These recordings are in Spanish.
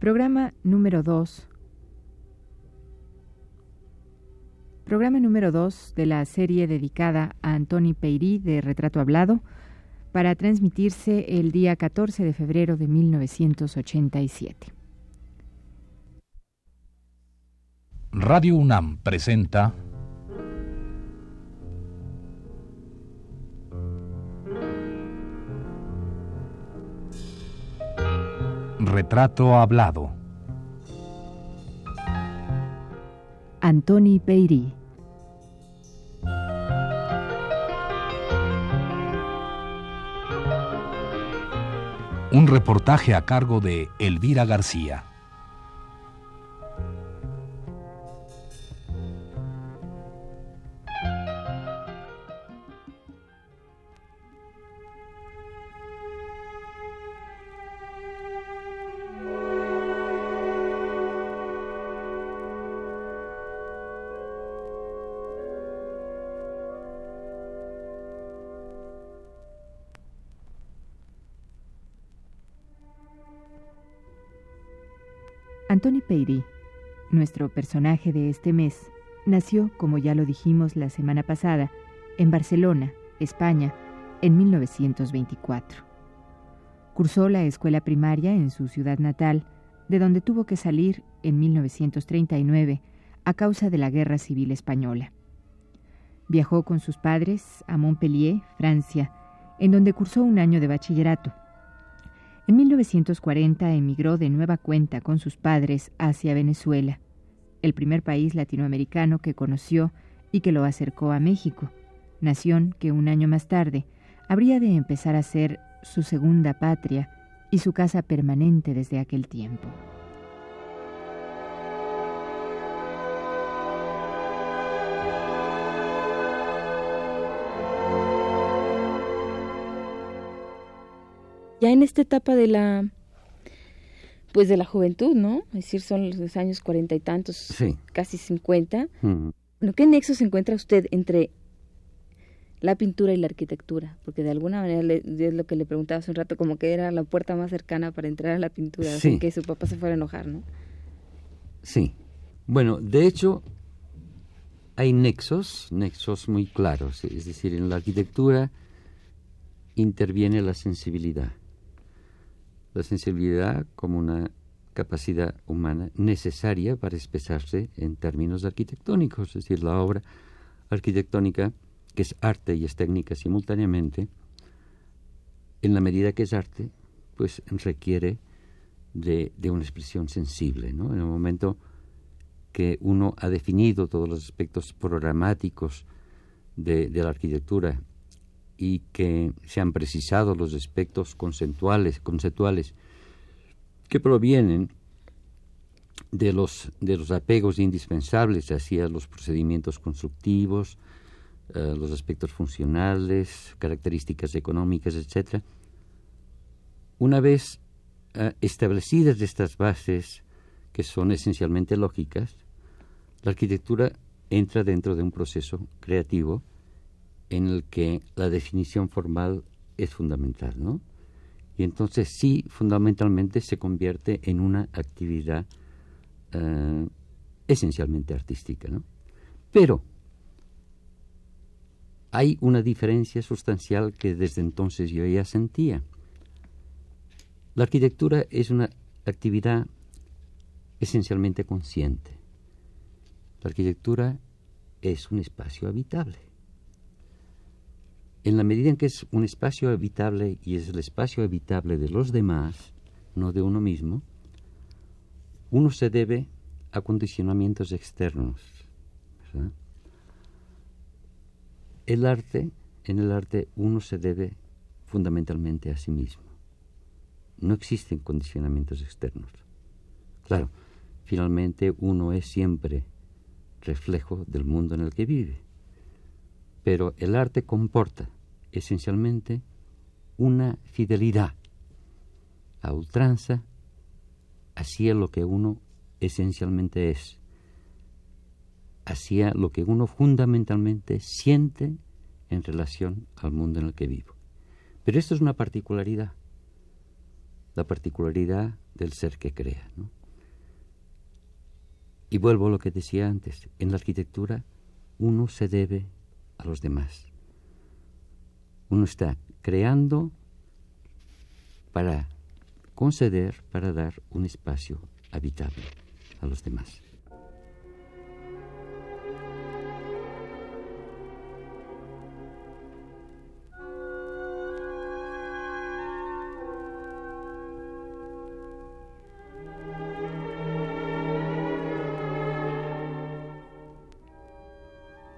Programa número 2. Programa número 2 de la serie dedicada a Antoni Peirí de Retrato Hablado para transmitirse el día 14 de febrero de 1987. Radio UNAM presenta Retrato Hablado. Antoni Peirí. Un reportaje a cargo de Elvira García. Antoni Peirí, nuestro personaje de este mes, nació, como ya lo dijimos la semana pasada, en Barcelona, España, en 1924. Cursó la escuela primaria en su ciudad natal, de donde tuvo que salir en 1939 a causa de la Guerra Civil Española. Viajó con sus padres a Montpellier, Francia, en donde cursó un año de bachillerato en 1940 emigró de nueva cuenta con sus padres hacia Venezuela, el primer país latinoamericano que conoció y que lo acercó a México, nación que un año más tarde habría de empezar a ser su segunda patria y su casa permanente desde aquel tiempo. Ya en esta etapa de la pues de la juventud, ¿no? Es decir, son los años cuarenta y tantos, casi cincuenta. ¿Qué nexo se encuentra usted entre la pintura y la arquitectura? Porque de alguna manera es lo que le preguntaba hace un rato, como que era la puerta más cercana para entrar a la pintura, sin que su papá se fuera a enojar, ¿no? Sí. Bueno, de hecho, hay nexos, nexos muy claros. Es decir, en la arquitectura interviene la sensibilidad la sensibilidad como una capacidad humana necesaria para expresarse en términos arquitectónicos, es decir, la obra arquitectónica, que es arte y es técnica simultáneamente, en la medida que es arte, pues requiere de, una expresión sensible. En el momento que uno ha definido todos los aspectos programáticos de, de la arquitectura y que se han precisado los aspectos conceptuales, conceptuales que provienen de los, de los apegos indispensables hacia los procedimientos constructivos, eh, los aspectos funcionales, características económicas, etc. Una vez eh, establecidas estas bases, que son esencialmente lógicas, la arquitectura entra dentro de un proceso creativo en el que la definición formal es fundamental, ¿no? Y entonces sí, fundamentalmente se convierte en una actividad eh, esencialmente artística, ¿no? Pero hay una diferencia sustancial que desde entonces yo ya sentía. La arquitectura es una actividad esencialmente consciente. La arquitectura es un espacio habitable en la medida en que es un espacio habitable y es el espacio habitable de los demás, no de uno mismo, uno se debe a condicionamientos externos. El arte, en el arte uno se debe fundamentalmente a sí mismo. No existen condicionamientos externos. Claro, finalmente uno es siempre reflejo del mundo en el que vive pero el arte comporta esencialmente una fidelidad a ultranza hacia lo que uno esencialmente es, hacia lo que uno fundamentalmente siente en relación al mundo en el que vivo. Pero esto es una particularidad. la particularidad del ser que crea. Y vuelvo a lo que decía antes, en la arquitectura uno se debe a los demás. Uno está creando para conceder, para dar un espacio habitable a los demás.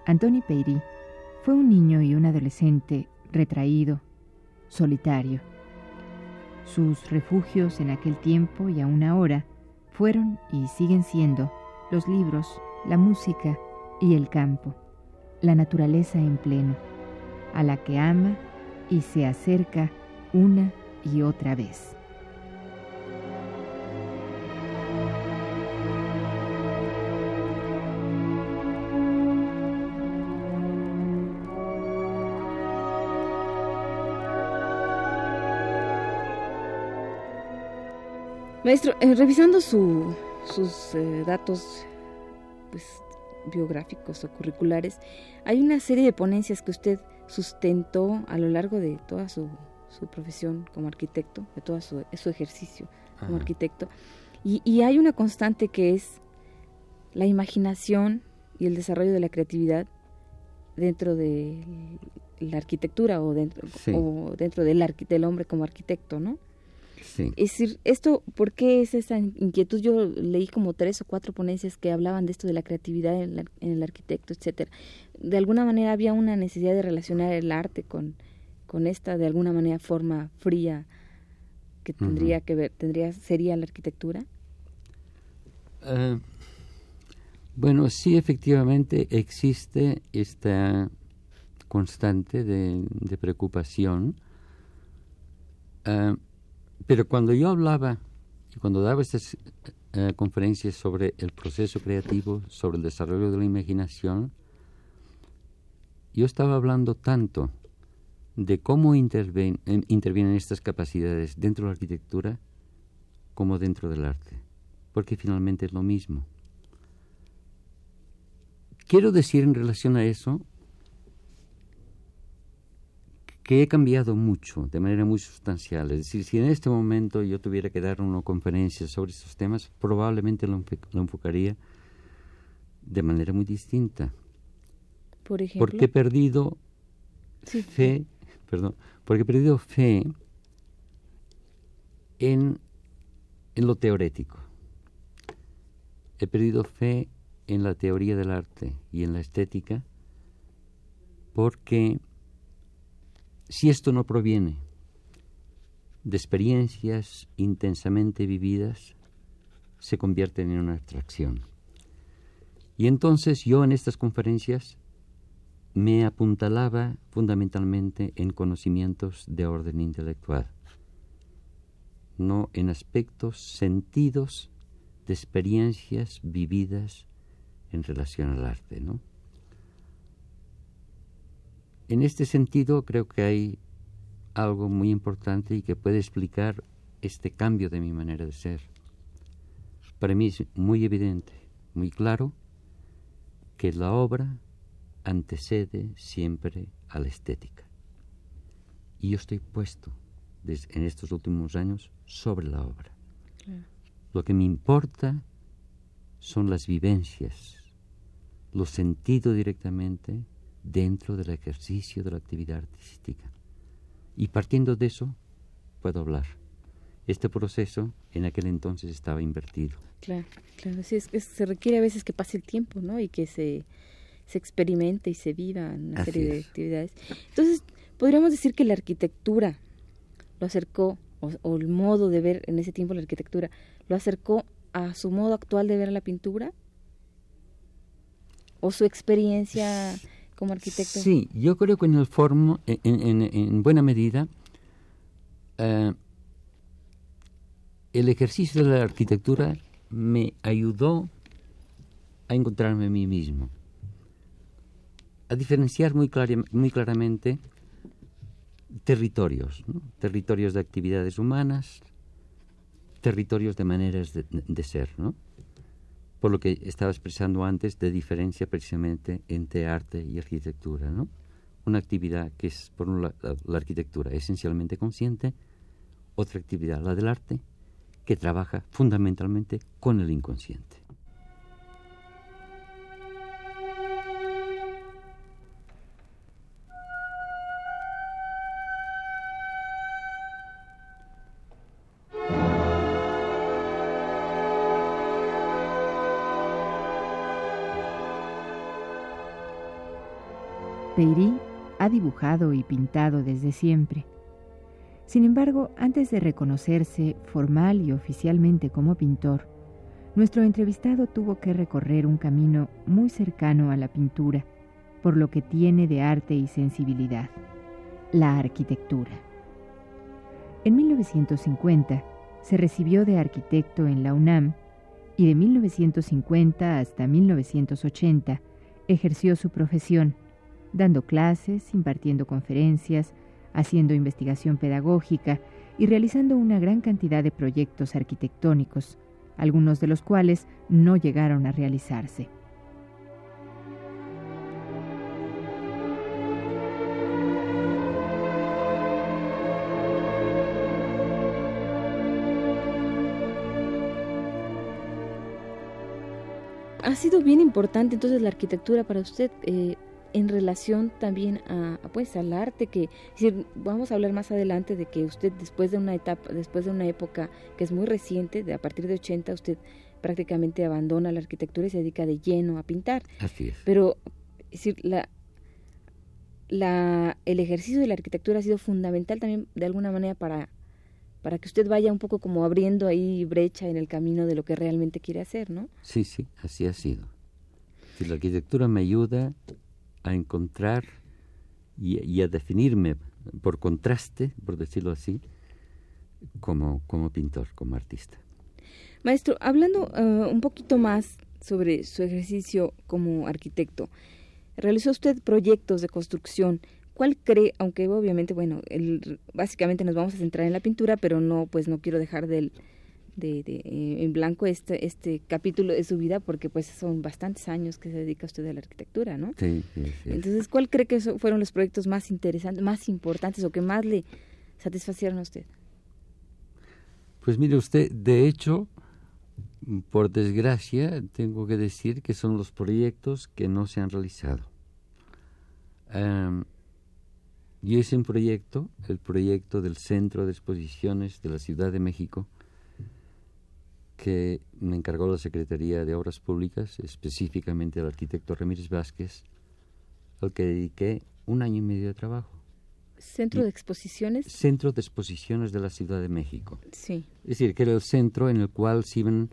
Antoni Peirí fue un niño y un adolescente retraído, solitario. Sus refugios en aquel tiempo y aún ahora fueron y siguen siendo los libros, la música y el campo, la naturaleza en pleno, a la que ama y se acerca una y otra vez. Maestro, eh, revisando sus eh, datos pues, biográficos o curriculares, hay una serie de ponencias que usted sustentó a lo largo de toda su, profesión como arquitecto, de todo su, ejercicio como arquitecto, y, hay una constante que es la imaginación y el desarrollo de la creatividad dentro de la arquitectura o dentro, o dentro del, del hombre como arquitecto, ¿no? Es decir, esto, ¿por qué es esa inquietud? Yo leí como tres o cuatro ponencias que hablaban de esto de la creatividad en, el arquitecto, etcétera. De alguna manera había una necesidad de relacionar el arte con, con esta, de alguna manera, forma fría que tendría que ver, tendría, sería la arquitectura. Eh, bueno, sí, efectivamente existe esta constante de, preocupación. Eh, pero cuando yo hablaba cuando daba estas eh, conferencias sobre el proceso creativo, sobre el desarrollo de la imaginación, yo estaba hablando tanto de cómo intervienen estas capacidades dentro de la arquitectura como dentro del arte, porque finalmente es lo mismo. Quiero decir en relación a eso que he cambiado mucho, de manera muy sustancial. Es decir, si en este momento yo tuviera que dar una conferencia sobre estos temas, probablemente lo, enfocaría de manera muy distinta. Por ejemplo. Porque he perdido fe, perdón, porque he perdido fe en, en lo teorético. He perdido fe en la teoría del arte y en la estética porque si esto no proviene de experiencias intensamente vividas, se convierten en una abstracción. Y entonces yo en estas conferencias me apuntalaba fundamentalmente en conocimientos de orden intelectual, no en aspectos sentidos de experiencias vividas en relación al arte, ¿no? En este sentido, creo que hay algo muy importante y que puede explicar este cambio de mi manera de ser. Para mí es muy evidente, muy claro, que la obra antecede siempre a la estética. Y yo estoy puesto en estos últimos años sobre la obra. Lo que me importa son las vivencias, lo sentido directamente dentro del ejercicio de la actividad artística. Y partiendo de eso, puedo hablar. Este proceso en aquel entonces estaba invertido. Claro, claro, sí, es, se requiere a veces que pase el tiempo, ¿no? Y que se, se experimente y se viva una serie de actividades. Entonces, podríamos decir que la arquitectura lo acercó, o, el modo de ver en ese tiempo la arquitectura, lo acercó a su modo actual de ver la pintura, o su experiencia Sí, yo creo que en el formo, en, buena medida, eh, el ejercicio de la arquitectura me ayudó a encontrarme a mí mismo, a diferenciar muy, muy claramente territorios, territorios de actividades humanas, territorios de maneras de, ser, ¿no? Por lo que estaba expresando antes de diferencia precisamente entre arte y arquitectura, ¿no? Una actividad que es, por un lado, la arquitectura esencialmente consciente, otra actividad, la del arte, que trabaja fundamentalmente con el inconsciente. Y pintado desde siempre. Sin embargo, antes de reconocerse formal y oficialmente como pintor, nuestro entrevistado tuvo que recorrer un camino muy cercano a la pintura, por lo que tiene de arte y sensibilidad, la arquitectura. En 1950 se recibió de arquitecto en la UNAM y de 1950 hasta 1980 ejerció su profesión, dando clases, impartiendo conferencias, haciendo investigación pedagógica y realizando una gran cantidad de proyectos arquitectónicos, algunos de los cuales no llegaron a realizarse. Ha sido bien importante entonces la arquitectura para usted. Eh, en relación también a, pues al arte que vamos a hablar más adelante de que usted después de una etapa después de una época que es muy reciente de a partir de 80 usted prácticamente abandona la arquitectura y se dedica de lleno a pintar así es pero decir la la el ejercicio de la arquitectura ha sido fundamental también de alguna manera para para que usted vaya un poco como abriendo ahí brecha en el camino de lo que realmente quiere hacer, ¿no? Sí, sí, así ha sido. Si la arquitectura me ayuda a encontrar y, a definirme por contraste, por decirlo así, como, como pintor, como artista. Maestro, hablando eh, un poquito más sobre su ejercicio como arquitecto, realizó usted proyectos de construcción. ¿Cuál cree, aunque obviamente, bueno, básicamente nos vamos a centrar en la pintura, pero no, pues no quiero dejar del, de, de, eh, en blanco este, este capítulo de su vida porque pues son bastantes años que se dedica usted a la arquitectura, ¿no? Sí, Entonces, ¿cuál cree que fueron los proyectos más interesantes, más importantes o que más le satisfacieron a usted? Pues mire usted, de hecho, por desgracia, tengo que decir que son los proyectos que no se han realizado. y es un proyecto, el proyecto del Centro de Exposiciones de la Ciudad de México, que me encargó la Secretaría de Obras Públicas, específicamente al arquitecto Ramírez Vázquez, al que dediqué un año y medio de trabajo. ¿Centro de exposiciones? Centro de exposiciones de la Ciudad de México. Sí. Es decir, que era el centro en el cual se iban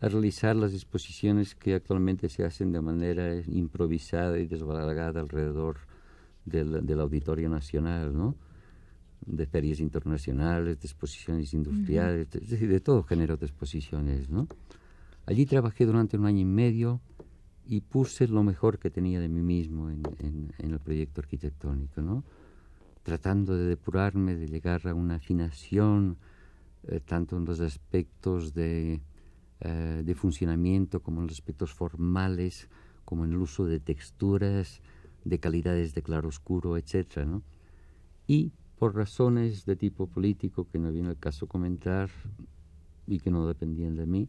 a realizar las exposiciones que actualmente se hacen de manera improvisada y desbalagada alrededor del, del Auditorio Nacional, ¿no? De ferias internacionales, de exposiciones industriales, de, todo género de exposiciones, ¿no? Allí trabajé durante un año y medio y puse lo mejor que tenía de mí mismo en, el proyecto arquitectónico, ¿no? Tratando de depurarme, de llegar a una afinación, eh, tanto en los aspectos de, eh, de funcionamiento como en los aspectos formales, como en el uso de texturas, de calidades de claroscuro, etcétera, ¿no? Y por razones de tipo político que no viene al caso comentar y que no dependían de mí,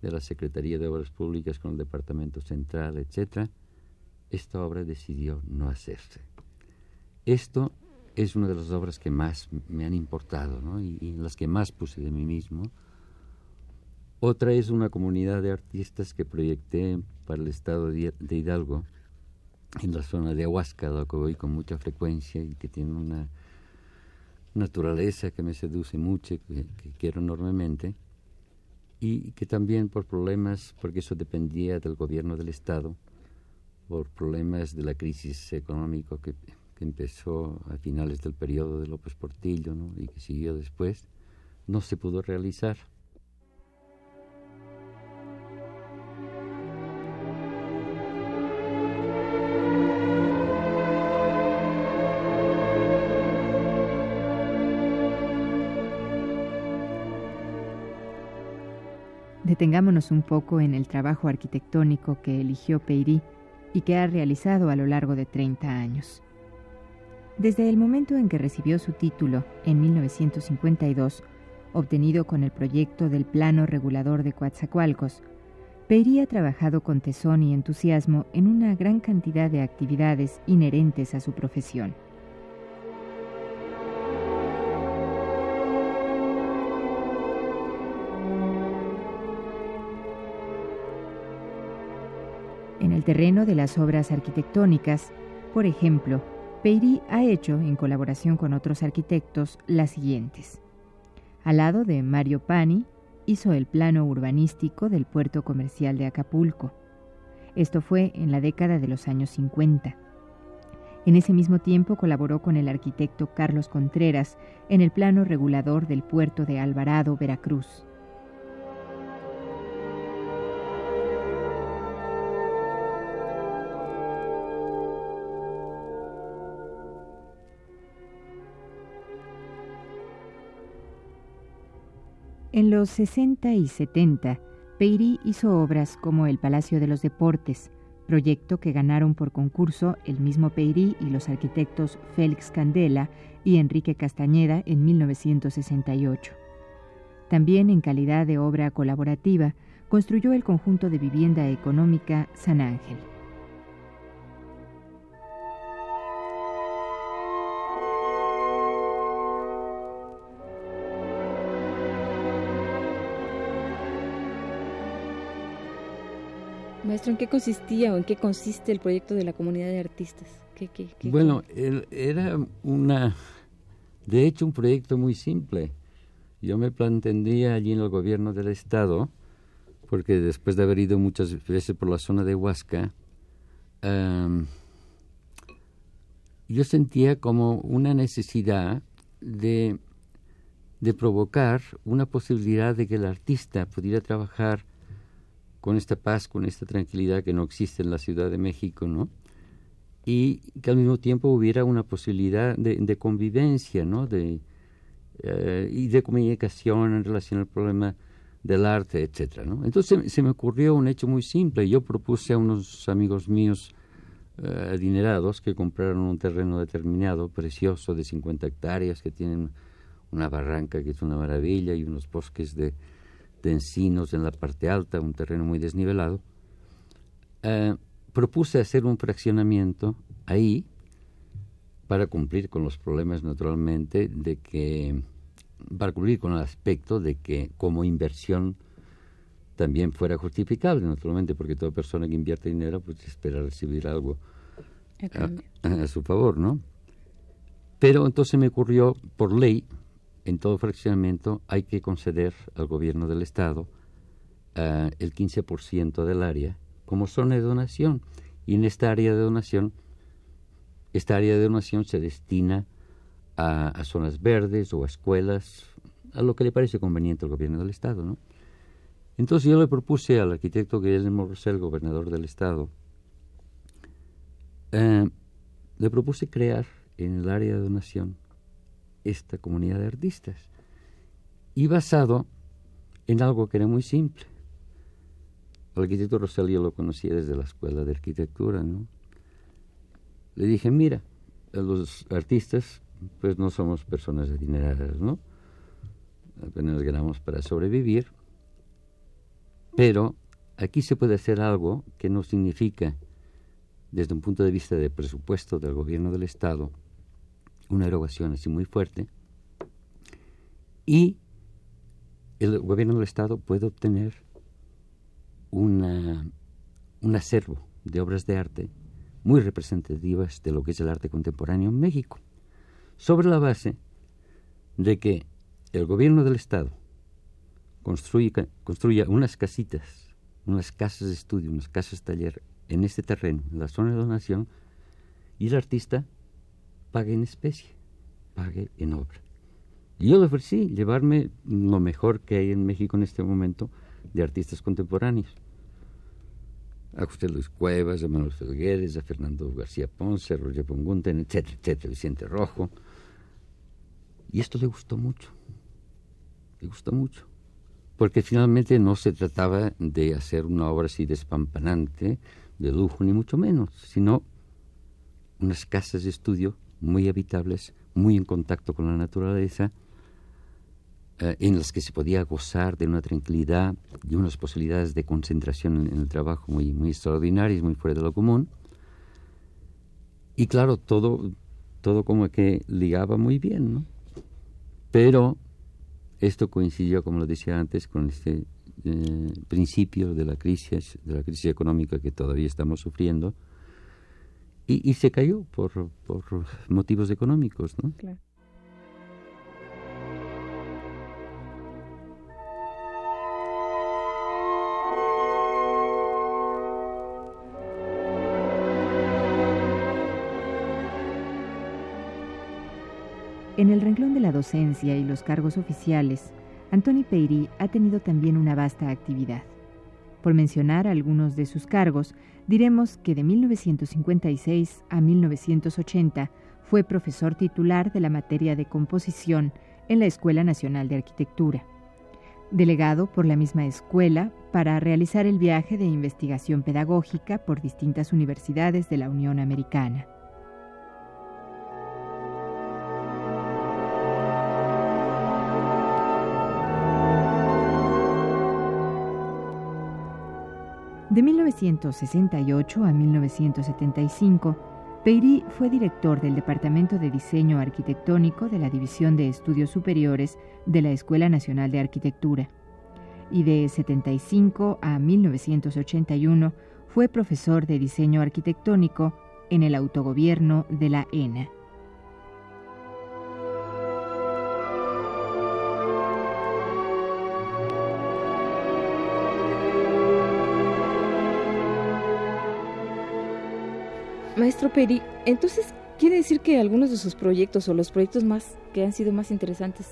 de la Secretaría de Obras Públicas con el Departamento Central, etc., esta obra decidió no hacerse. Esto es una de las obras que más me han importado ¿no? y, las que más puse de mí mismo. Otra es una comunidad de artistas que proyecté para el estado de Hidalgo, en la zona de Ahuasca, donde voy con mucha frecuencia y que tiene una naturaleza que me seduce mucho, que, que, quiero enormemente, y que también por problemas, porque eso dependía del gobierno del Estado, por problemas de la crisis económica que, empezó a finales del periodo de López Portillo y que siguió después, no se pudo realizar. Detengámonos un poco en el trabajo arquitectónico que eligió Peirí y que ha realizado a lo largo de 30 años. Desde el momento en que recibió su título, en 1952, obtenido con el proyecto del Plano Regulador de Coatzacoalcos, Peirí ha trabajado con tesón y entusiasmo en una gran cantidad de actividades inherentes a su profesión. Terreno de las obras arquitectónicas, por ejemplo, Peirí ha hecho, en colaboración con otros arquitectos, las siguientes. Al lado de Mario Pani, hizo el plano urbanístico del puerto comercial de Acapulco. Esto fue en la década de los años 50. En ese mismo tiempo colaboró con el arquitecto Carlos Contreras en el plano regulador del puerto de Alvarado, Veracruz. En los 60 y 70, Peirí hizo obras como el Palacio de los Deportes, proyecto que ganaron por concurso el mismo Peirí y los arquitectos Félix Candela y Enrique Castañeda en 1968. También en calidad de obra colaborativa, construyó el conjunto de vivienda económica San Ángel. ¿En qué consistía o en qué consiste el proyecto de la comunidad de artistas? bueno, era una, de hecho, un proyecto muy simple. Yo me planteé allí en el gobierno del Estado, porque después de haber ido muchas veces por la zona de Huasca, yo sentía como una necesidad de, de provocar una posibilidad de que el artista pudiera trabajar con esta paz, con esta tranquilidad que no existe en la Ciudad de México, ¿no? Y que al mismo tiempo hubiera una posibilidad de, convivencia, ¿no? De, eh, y de comunicación en relación al problema del arte, etcétera. Entonces se, me ocurrió un hecho muy simple. Yo propuse a unos amigos míos eh, adinerados que compraron un terreno determinado, precioso, de 50 hectáreas, que tienen una barranca que es una maravilla y unos bosques de, de encinos en la parte alta, un terreno muy desnivelado, eh, propuse hacer un fraccionamiento ahí para cumplir con los problemas naturalmente de que, para cumplir con el aspecto de que como inversión también fuera justificable, naturalmente, porque toda persona que invierte dinero pues espera recibir algo a su favor, ¿no? Pero entonces me ocurrió, por ley, en todo fraccionamiento hay que conceder al gobierno del Estado uh, el 15% del área como zona de donación. Y en esta área de donación, esta área de donación se destina a, zonas verdes o a escuelas, a lo que le parece conveniente al gobierno del Estado. ¿no? Entonces yo le propuse al arquitecto Guillermo Rosell, gobernador del Estado, uh, le propuse crear en el área de donación esta comunidad de artistas. Y basado en algo que era muy simple. El arquitecto Rosalía lo conocía desde la escuela de arquitectura, ¿no? Le dije, mira, los artistas, pues no somos personas adineradas, ¿no? Apenas ganamos para sobrevivir, pero aquí se puede hacer algo que no significa, desde un punto de vista de presupuesto del gobierno del Estado, una erogación así muy fuerte, y el gobierno del Estado puede obtener un acervo de obras de arte muy representativas de lo que es el arte contemporáneo en México, sobre la base de que el gobierno del Estado construya, unas casitas, unas casas de estudio, unas casas taller en este terreno, en la zona de donación, y el artista pague en especie, pague en obra. Y yo le ofrecí llevarme lo mejor que hay en México en este momento de artistas contemporáneos. A José Luis Cuevas, a Manuel Felgueres, a Fernando García Ponce, a Roger Pongunten, etcétera, etcétera, Vicente Rojo. Y esto le gustó mucho. Le gustó mucho. porque finalmente no se trataba de hacer una obra así despampanante, de lujo, ni mucho menos, sino unas casas de estudio muy habitables, muy en contacto con la naturaleza, eh, en las que se podía gozar de una tranquilidad y unas posibilidades de concentración en, el trabajo muy, muy extraordinarias, muy fuera de lo común. Y claro, todo, todo como que ligaba muy bien, ¿no? Pero esto coincidió, como lo decía antes, con este eh, principio de la crisis, de la crisis económica que todavía estamos sufriendo, y, se cayó por, por motivos económicos, ¿no? En el renglón de la docencia y los cargos oficiales, Antoni Peiri ha tenido también una vasta actividad. Por mencionar algunos de sus cargos, diremos que de 1956 a 1980 fue profesor titular de la materia de composición en la Escuela Nacional de Arquitectura. Delegado por la misma escuela para realizar el viaje de investigación pedagógica por distintas universidades de la Unión Americana. De 1968 a 1975, Peirí fue director del Departamento de Diseño Arquitectónico de la División de Estudios Superiores de la Escuela Nacional de Arquitectura. Y de 75 a 1981 fue profesor de diseño arquitectónico en el autogobierno de la ENA. Maestro Peri, entonces quiere decir que algunos de sus proyectos o los proyectos más que han sido más interesantes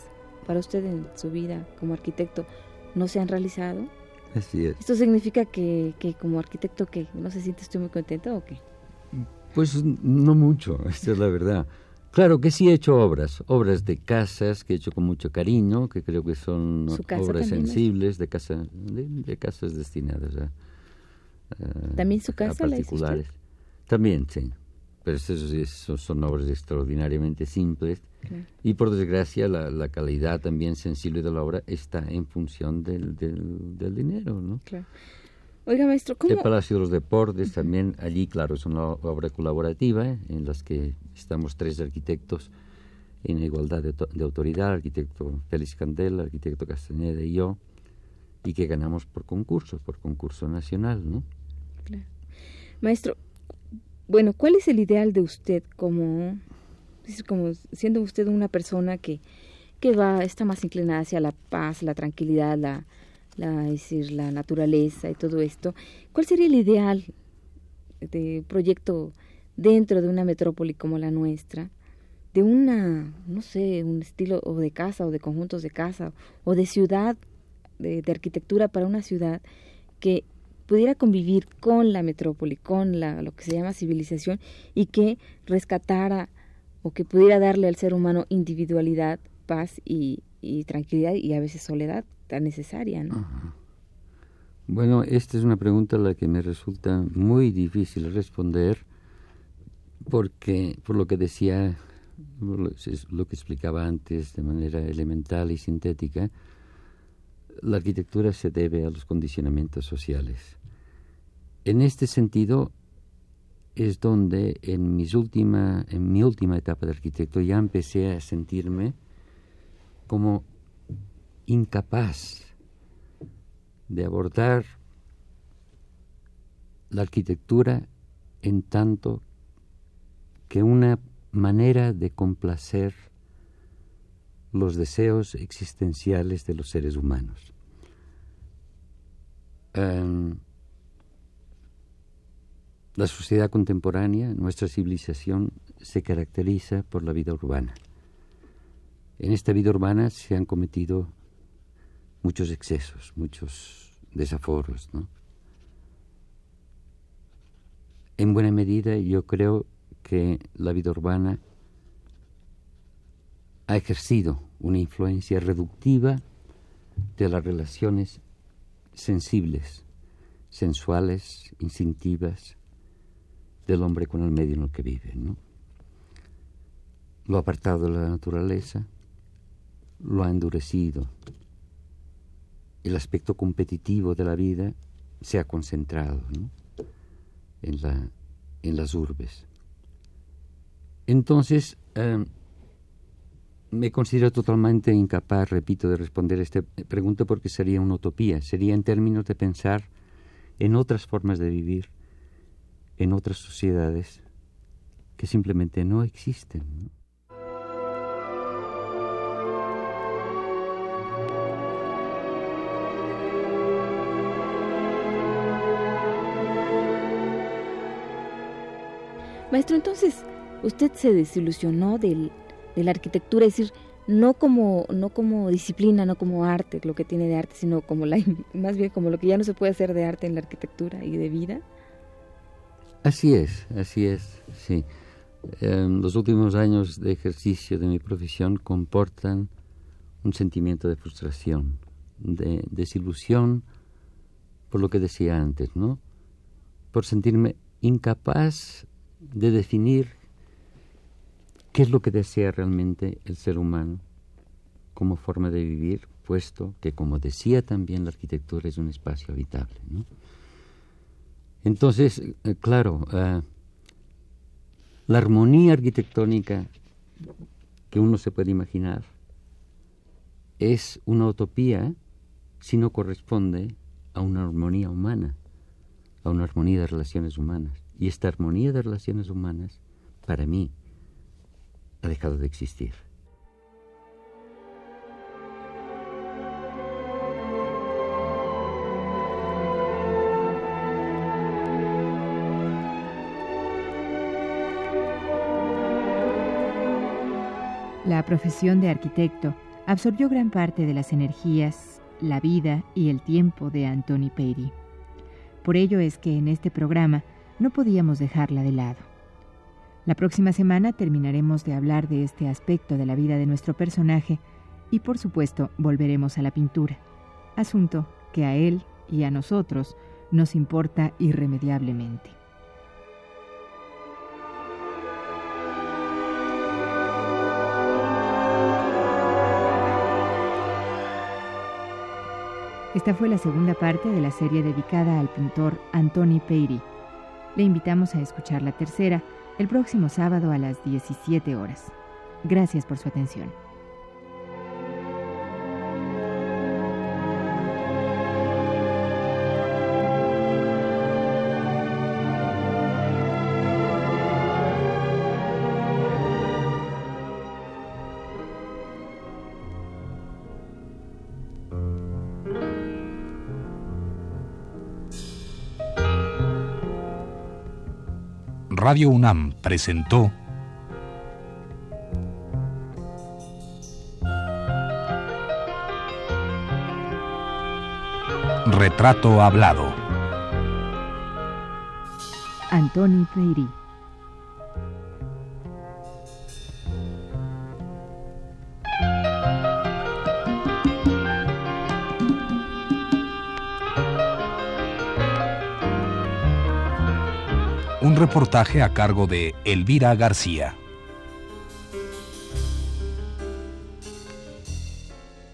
para usted en su vida como arquitecto no se han realizado. Así es. ¿Esto significa que, que como arquitecto que no se siente usted muy contento o qué? Pues no mucho, esta es la verdad. Claro que sí he hecho obras, obras de casas que he hecho con mucho cariño, que creo que son obras sensibles de, casa, de, casas destinadas a, ¿También su casa a particulares. También, sí. Pero esos, son obras extraordinariamente simples y por desgracia la, calidad también sensible de la obra está en función del, del, dinero, ¿no? Claro. Oiga, maestro, ¿cómo...? El Palacio de los Deportes también, allí, claro, es una obra colaborativa ¿eh? en las que estamos tres arquitectos en igualdad de, de autoridad, arquitecto Félix Candela, arquitecto Castañeda y yo, y que ganamos por concurso, por concurso nacional, ¿no? Claro. Maestro, bueno, ¿cuál es el ideal de usted como, como siendo usted una persona que, que va, está más inclinada hacia la paz, la tranquilidad, la, la, decir, la naturaleza y todo esto? ¿Cuál sería el ideal de proyecto dentro de una metrópoli como la nuestra? De una, no sé, un estilo o de casa o de conjuntos de casa o de ciudad, de arquitectura para una ciudad que pudiera convivir con la metrópoli, con la, lo que se llama civilización y que rescatara o que pudiera darle al ser humano individualidad, paz y, tranquilidad y a veces soledad tan necesaria, ¿no? Bueno, esta es una pregunta a la que me resulta muy difícil responder porque, por lo que decía, lo que explicaba antes de manera elemental y sintética, la arquitectura se debe a los condicionamientos sociales. En este sentido es donde en, mis última, en mi última etapa de arquitecto ya empecé a sentirme como incapaz de abordar la arquitectura en tanto que una manera de complacer los deseos existenciales de los seres humanos. Em, la sociedad contemporánea, nuestra civilización, se caracteriza por la vida urbana. En esta vida urbana se han cometido muchos excesos, muchos desaforos. En buena medida yo creo que la vida urbana ha ejercido una influencia reductiva de las relaciones sensibles, sensuales, instintivas del hombre con el medio en el que vive. ¿no? Lo ha apartado de la naturaleza, lo ha endurecido. El aspecto competitivo de la vida se ha concentrado en, la, en las urbes. Entonces, em, me considero totalmente incapaz, repito, de responder esta pregunta porque sería una utopía, sería en términos de pensar en otras formas de vivir, en otras sociedades que simplemente no existen. Maestro, entonces, usted se desilusionó del, de la arquitectura, es decir, no como, no como disciplina, no como arte, lo que tiene de arte, sino como la, más bien como lo que ya no se puede hacer de arte en la arquitectura y de vida. Así es, así es, sí. los últimos años de ejercicio de mi profesión comportan un sentimiento de frustración, de desilusión, por lo que decía antes, ¿no? Por sentirme incapaz de definir qué es lo que desea realmente el ser humano como forma de vivir, puesto que, como decía también, la arquitectura es un espacio habitable. Entonces, eh, claro, eh, la armonía arquitectónica que uno se puede imaginar es una utopía si no corresponde a una armonía humana, a una armonía de relaciones humanas. Y esta armonía de relaciones humanas, para mí, ha dejado de existir. La profesión de arquitecto absorbió gran parte de las energías, la vida y el tiempo de Antoni Peri. Por ello es que en este programa no podíamos dejarla de lado. La próxima semana terminaremos de hablar de este aspecto de la vida de nuestro personaje y por supuesto volveremos a la pintura, asunto que a él y a nosotros nos importa irremediablemente. Esta fue la segunda parte de la serie dedicada al pintor Antoni Peiri. Le invitamos a escuchar la tercera el próximo sábado a las 17 horas. Gracias por su atención. Radio UNAM presentó Retrato Hablado. Antoni Reportaje a cargo de Elvira García.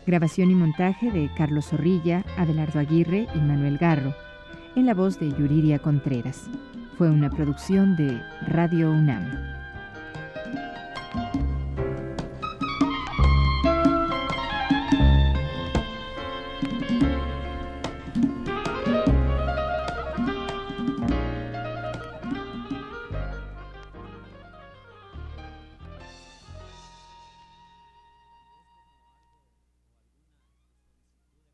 Grabación y montaje de Carlos Zorrilla, Adelardo Aguirre y Manuel Garro, en la voz de Yuriria Contreras. Fue una producción de Radio UNAM.